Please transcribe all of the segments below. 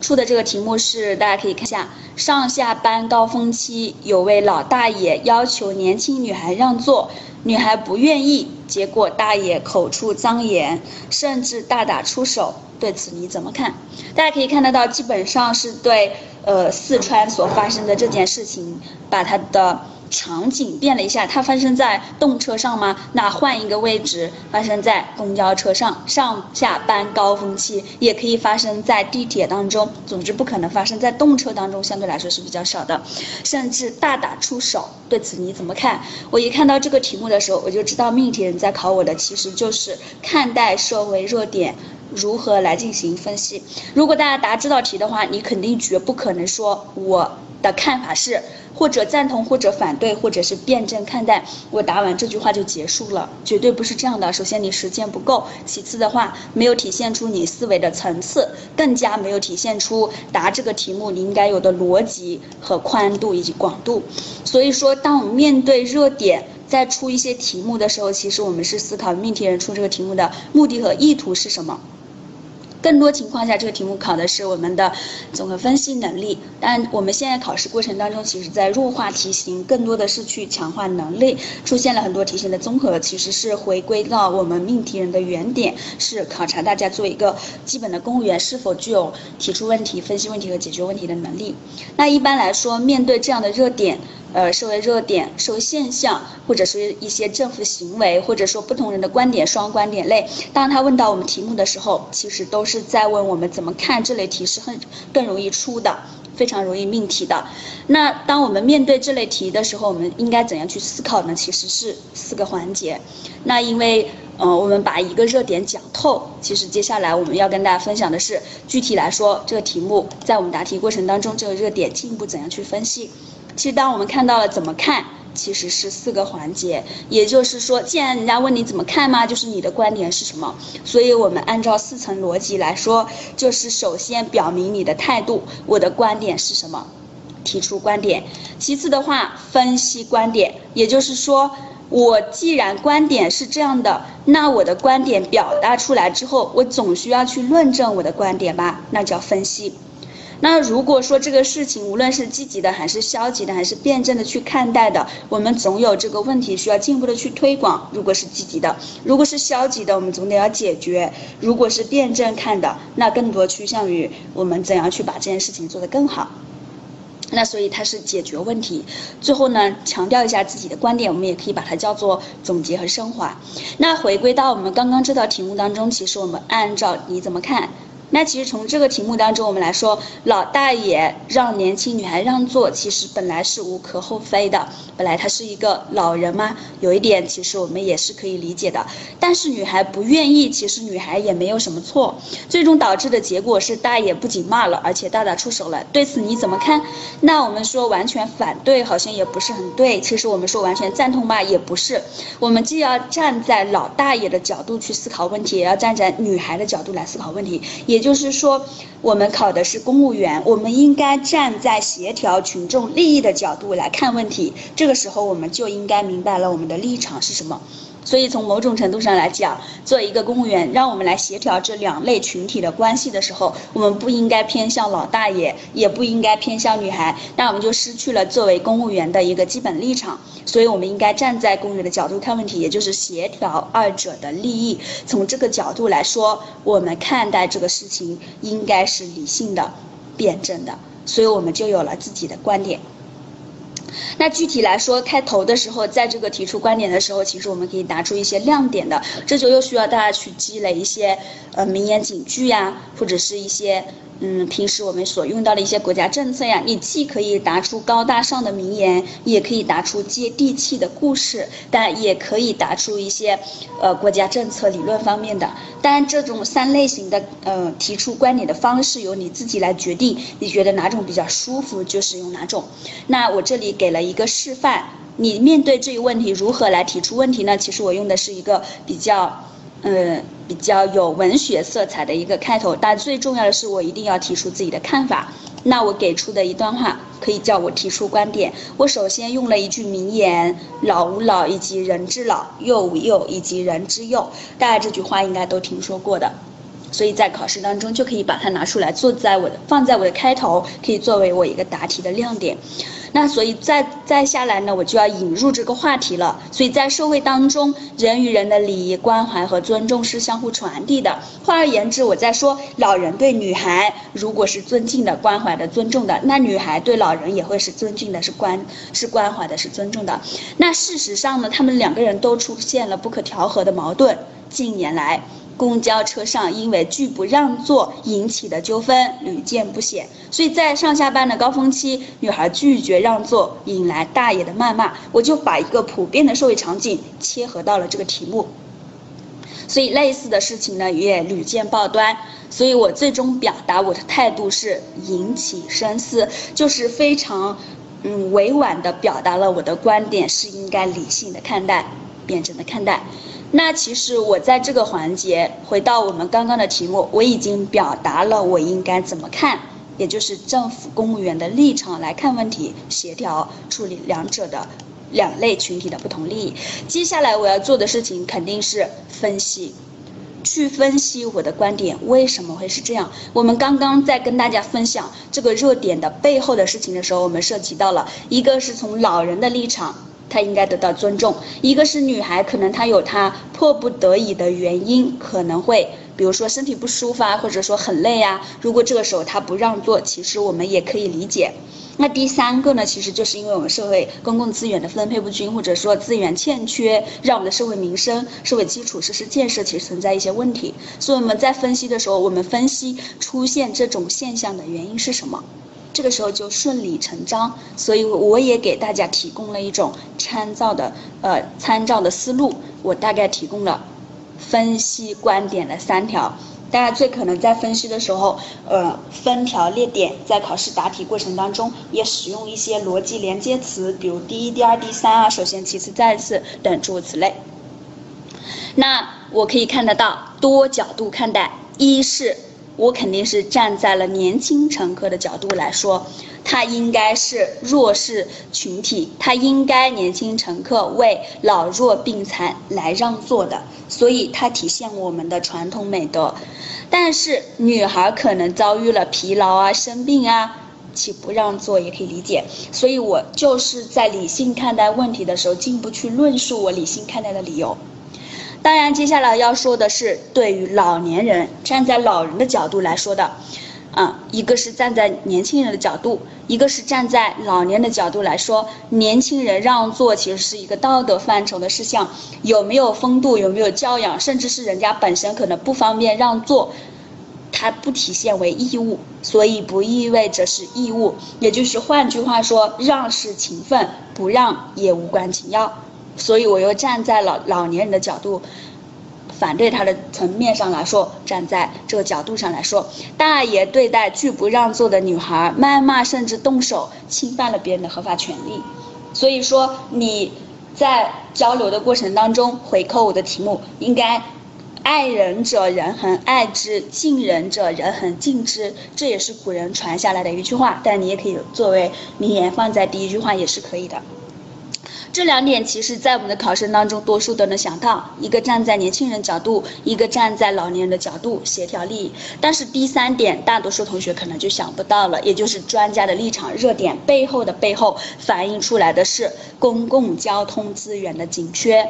出的这个题目是，大家可以看一下，上下班高峰期，有位老大爷要求年轻女孩让座，女孩不愿意，结果大爷口出脏言，甚至大打出手。对此你怎么看？大家可以看得到，基本上是对呃四川所发生的这件事情，把他的。场景变了一下，它发生在动车上吗？那换一个位置，发生在公交车上，上下班高峰期也可以发生在地铁当中。总之，不可能发生在动车当中，相对来说是比较少的。甚至大打出手，对此你怎么看？我一看到这个题目的时候，我就知道命题人在考我的其实就是看待社会热点如何来进行分析。如果大家答这道题的话，你肯定绝不可能说我的看法是。或者赞同，或者反对，或者是辩证看待。我答完这句话就结束了，绝对不是这样的。首先你时间不够，其次的话没有体现出你思维的层次，更加没有体现出答这个题目你应该有的逻辑和宽度以及广度。所以说，当我们面对热点，在出一些题目的时候，其实我们是思考命题人出这个题目的目的和意图是什么。更多情况下，这个题目考的是我们的综合分析能力。但我们现在考试过程当中，其实在弱化题型，更多的是去强化能力。出现了很多题型的综合，其实是回归到我们命题人的原点，是考察大家做一个基本的公务员是否具有提出问题、分析问题和解决问题的能力。那一般来说，面对这样的热点。呃，社会热点、社会现象，或者是一些政府行为，或者说不同人的观点、双观点类。当他问到我们题目的时候，其实都是在问我们怎么看这类题是很更容易出的，非常容易命题的。那当我们面对这类题的时候，我们应该怎样去思考呢？其实是四个环节。那因为，呃，我们把一个热点讲透，其实接下来我们要跟大家分享的是，具体来说，这个题目在我们答题过程当中，这个热点进一步怎样去分析。其实，当我们看到了怎么看，其实是四个环节。也就是说，既然人家问你怎么看嘛，就是你的观点是什么。所以我们按照四层逻辑来说，就是首先表明你的态度，我的观点是什么，提出观点。其次的话，分析观点，也就是说，我既然观点是这样的，那我的观点表达出来之后，我总需要去论证我的观点吧，那叫分析。那如果说这个事情无论是积极的还是消极的还是辩证的去看待的，我们总有这个问题需要进一步的去推广。如果是积极的，如果是消极的，我们总得要解决。如果是辩证看的，那更多趋向于我们怎样去把这件事情做得更好。那所以它是解决问题。最后呢，强调一下自己的观点，我们也可以把它叫做总结和升华。那回归到我们刚刚这道题目当中，其实我们按照你怎么看？那其实从这个题目当中，我们来说，老大爷让年轻女孩让座，其实本来是无可厚非的。本来他是一个老人嘛，有一点其实我们也是可以理解的。但是女孩不愿意，其实女孩也没有什么错。最终导致的结果是大爷不仅骂了，而且大打出手了。对此你怎么看？那我们说完全反对，好像也不是很对。其实我们说完全赞同吧，也不是。我们既要站在老大爷的角度去思考问题，也要站在女孩的角度来思考问题。也也就是说，我们考的是公务员，我们应该站在协调群众利益的角度来看问题。这个时候，我们就应该明白了我们的立场是什么。所以从某种程度上来讲，做一个公务员，让我们来协调这两类群体的关系的时候，我们不应该偏向老大爷，也不应该偏向女孩，那我们就失去了作为公务员的一个基本立场。所以我们应该站在公务员的角度看问题，也就是协调二者的利益。从这个角度来说，我们看待这个事情应该是理性的、辩证的。所以我们就有了自己的观点。那具体来说，开头的时候，在这个提出观点的时候，其实我们可以拿出一些亮点的，这就又需要大家去积累一些呃名言警句呀，或者是一些。嗯，平时我们所用到的一些国家政策呀，你既可以答出高大上的名言，也可以答出接地气的故事，但也可以答出一些，呃，国家政策理论方面的。当然，这种三类型的呃提出观点的方式由你自己来决定，你觉得哪种比较舒服就使用哪种。那我这里给了一个示范，你面对这一问题如何来提出问题呢？其实我用的是一个比较。嗯，比较有文学色彩的一个开头，但最重要的是，我一定要提出自己的看法。那我给出的一段话，可以叫我提出观点。我首先用了一句名言：“老吾老以及人之老，幼吾幼以及人之幼。”大家这句话应该都听说过的。所以在考试当中就可以把它拿出来，做在我的放在我的开头，可以作为我一个答题的亮点。那所以再再下来呢，我就要引入这个话题了。所以在社会当中，人与人的礼仪、关怀和尊重是相互传递的。换而言之，我在说老人对女孩如果是尊敬的、关怀的、尊重的，那女孩对老人也会是尊敬的、是关是关怀的、是尊重的。那事实上呢，他们两个人都出现了不可调和的矛盾。近年来。公交车上因为拒不让座引起的纠纷屡见不鲜，所以在上下班的高峰期，女孩拒绝让座引来大爷的谩骂。我就把一个普遍的社会场景切合到了这个题目，所以类似的事情呢也屡见报端。所以我最终表达我的态度是引起深思，就是非常嗯委婉的表达了我的观点是应该理性的看待，辩证的看待。那其实我在这个环节，回到我们刚刚的题目，我已经表达了我应该怎么看，也就是政府公务员的立场来看问题，协调处理两者的两类群体的不同利益。接下来我要做的事情肯定是分析，去分析我的观点为什么会是这样。我们刚刚在跟大家分享这个热点的背后的事情的时候，我们涉及到了一个是从老人的立场。她应该得到尊重。一个是女孩，可能她有她迫不得已的原因，可能会，比如说身体不舒服啊，或者说很累啊。如果这个时候她不让座，其实我们也可以理解。那第三个呢，其实就是因为我们社会公共资源的分配不均，或者说资源欠缺，让我们的社会民生、社会基础设施建设其实存在一些问题。所以我们在分析的时候，我们分析出现这种现象的原因是什么？这个时候就顺理成章，所以我也给大家提供了一种参照的呃参照的思路。我大概提供了分析观点的三条。大家最可能在分析的时候，呃，分条列点，在考试答题过程当中也使用一些逻辑连接词，比如第一、第二、第三啊，首先、其次、再次等诸如此类。那我可以看得到多角度看待，一是。我肯定是站在了年轻乘客的角度来说，他应该是弱势群体，他应该年轻乘客为老弱病残来让座的，所以它体现我们的传统美德。但是女孩可能遭遇了疲劳啊、生病啊，岂不让座也可以理解。所以我就是在理性看待问题的时候，进一步去论述我理性看待的理由。当然，接下来要说的是对于老年人，站在老人的角度来说的，啊，一个是站在年轻人的角度，一个是站在老年的角度来说，年轻人让座其实是一个道德范畴的事项，有没有风度，有没有教养，甚至是人家本身可能不方便让座，它不体现为义务，所以不意味着是义务，也就是换句话说，让是情分，不让也无关紧要。所以我又站在了老年人的角度，反对他的层面上来说，站在这个角度上来说，大爷对待拒不让座的女孩谩骂，甚至动手，侵犯了别人的合法权利。所以说你在交流的过程当中回扣我的题目，应该爱人者人恒爱之，敬人者人恒敬之，这也是古人传下来的一句话，但你也可以作为名言放在第一句话也是可以的。这两点其实，在我们的考生当中，多数都能想到：一个站在年轻人角度，一个站在老年人的角度，协调利益。但是第三点，大多数同学可能就想不到了，也就是专家的立场热点背后的背后，反映出来的是公共交通资源的紧缺，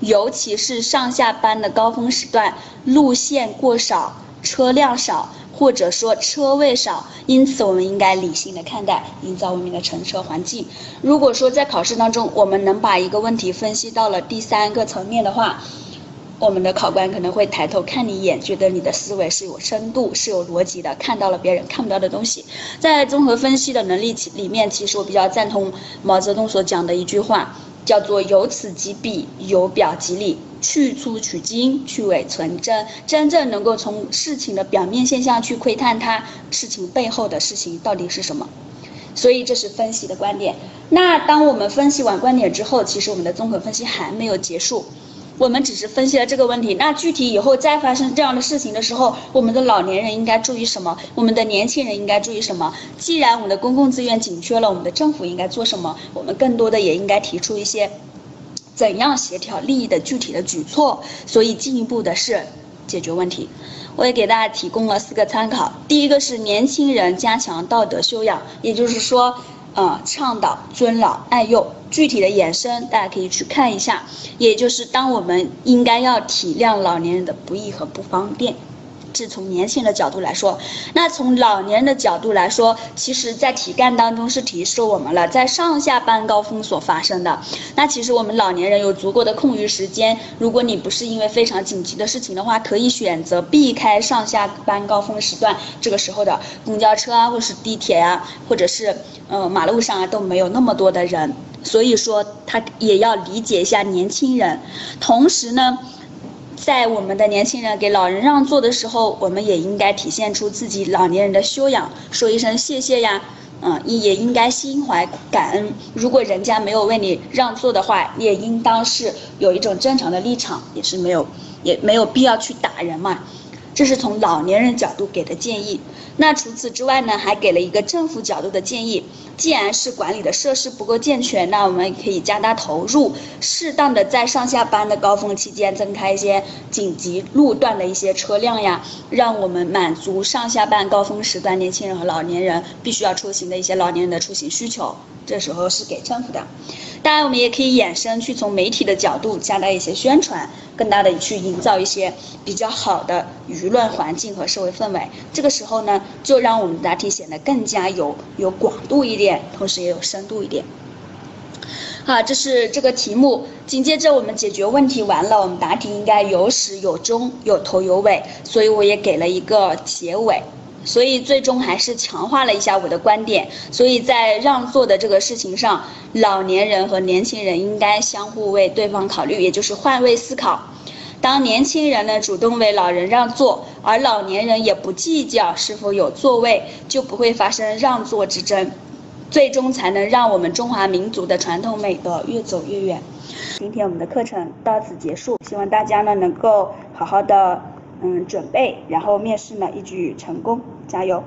尤其是上下班的高峰时段，路线过少，车辆少。或者说车位少，因此我们应该理性的看待，营造文明的乘车环境。如果说在考试当中，我们能把一个问题分析到了第三个层面的话，我们的考官可能会抬头看你一眼，觉得你的思维是有深度、是有逻辑的，看到了别人看不到的东西。在综合分析的能力里面，其实我比较赞同毛泽东所讲的一句话。叫做由此及彼，由表及里，去粗取精，去伪存真，真正能够从事情的表面现象去窥探它事情背后的事情到底是什么。所以这是分析的观点。那当我们分析完观点之后，其实我们的综合分析还没有结束。我们只是分析了这个问题，那具体以后再发生这样的事情的时候，我们的老年人应该注意什么？我们的年轻人应该注意什么？既然我们的公共资源紧缺了，我们的政府应该做什么？我们更多的也应该提出一些怎样协调利益的具体的举措。所以进一步的是解决问题。我也给大家提供了四个参考。第一个是年轻人加强道德修养，也就是说，呃，倡导尊老爱幼。具体的延伸，大家可以去看一下。也就是当我们应该要体谅老年人的不易和不方便。是从年轻人的角度来说，那从老年人的角度来说，其实，在题干当中是提示我们了，在上下班高峰所发生的。那其实我们老年人有足够的空余时间，如果你不是因为非常紧急的事情的话，可以选择避开上下班高峰时段，这个时候的公交车啊，或是地铁啊，或者是呃马路上啊都没有那么多的人。所以说，他也要理解一下年轻人，同时呢。在我们的年轻人给老人让座的时候，我们也应该体现出自己老年人的修养，说一声谢谢呀，嗯，也应该心怀感恩。如果人家没有为你让座的话，也应当是有一种正常的立场，也是没有，也没有必要去打人嘛。这是从老年人角度给的建议。那除此之外呢，还给了一个政府角度的建议。既然是管理的设施不够健全，那我们可以加大投入，适当的在上下班的高峰期间增开一些紧急路段的一些车辆呀，让我们满足上下班高峰时段年轻人和老年人必须要出行的一些老年人的出行需求。这时候是给政府的。当然，我们也可以衍生去从媒体的角度加大一些宣传，更大的去营造一些比较好的舆论环境和社会氛围。这个时候呢，就让我们答题显得更加有有广度一点，同时也有深度一点。好，这是这个题目。紧接着我们解决问题完了，我们答题应该有始有终，有头有尾，所以我也给了一个结尾。所以最终还是强化了一下我的观点。所以在让座的这个事情上，老年人和年轻人应该相互为对方考虑，也就是换位思考。当年轻人呢主动为老人让座，而老年人也不计较是否有座位，就不会发生让座之争，最终才能让我们中华民族的传统美德越走越远。今天我们的课程到此结束，希望大家呢能够好好的。嗯，准备，然后面试呢一举成功，加油！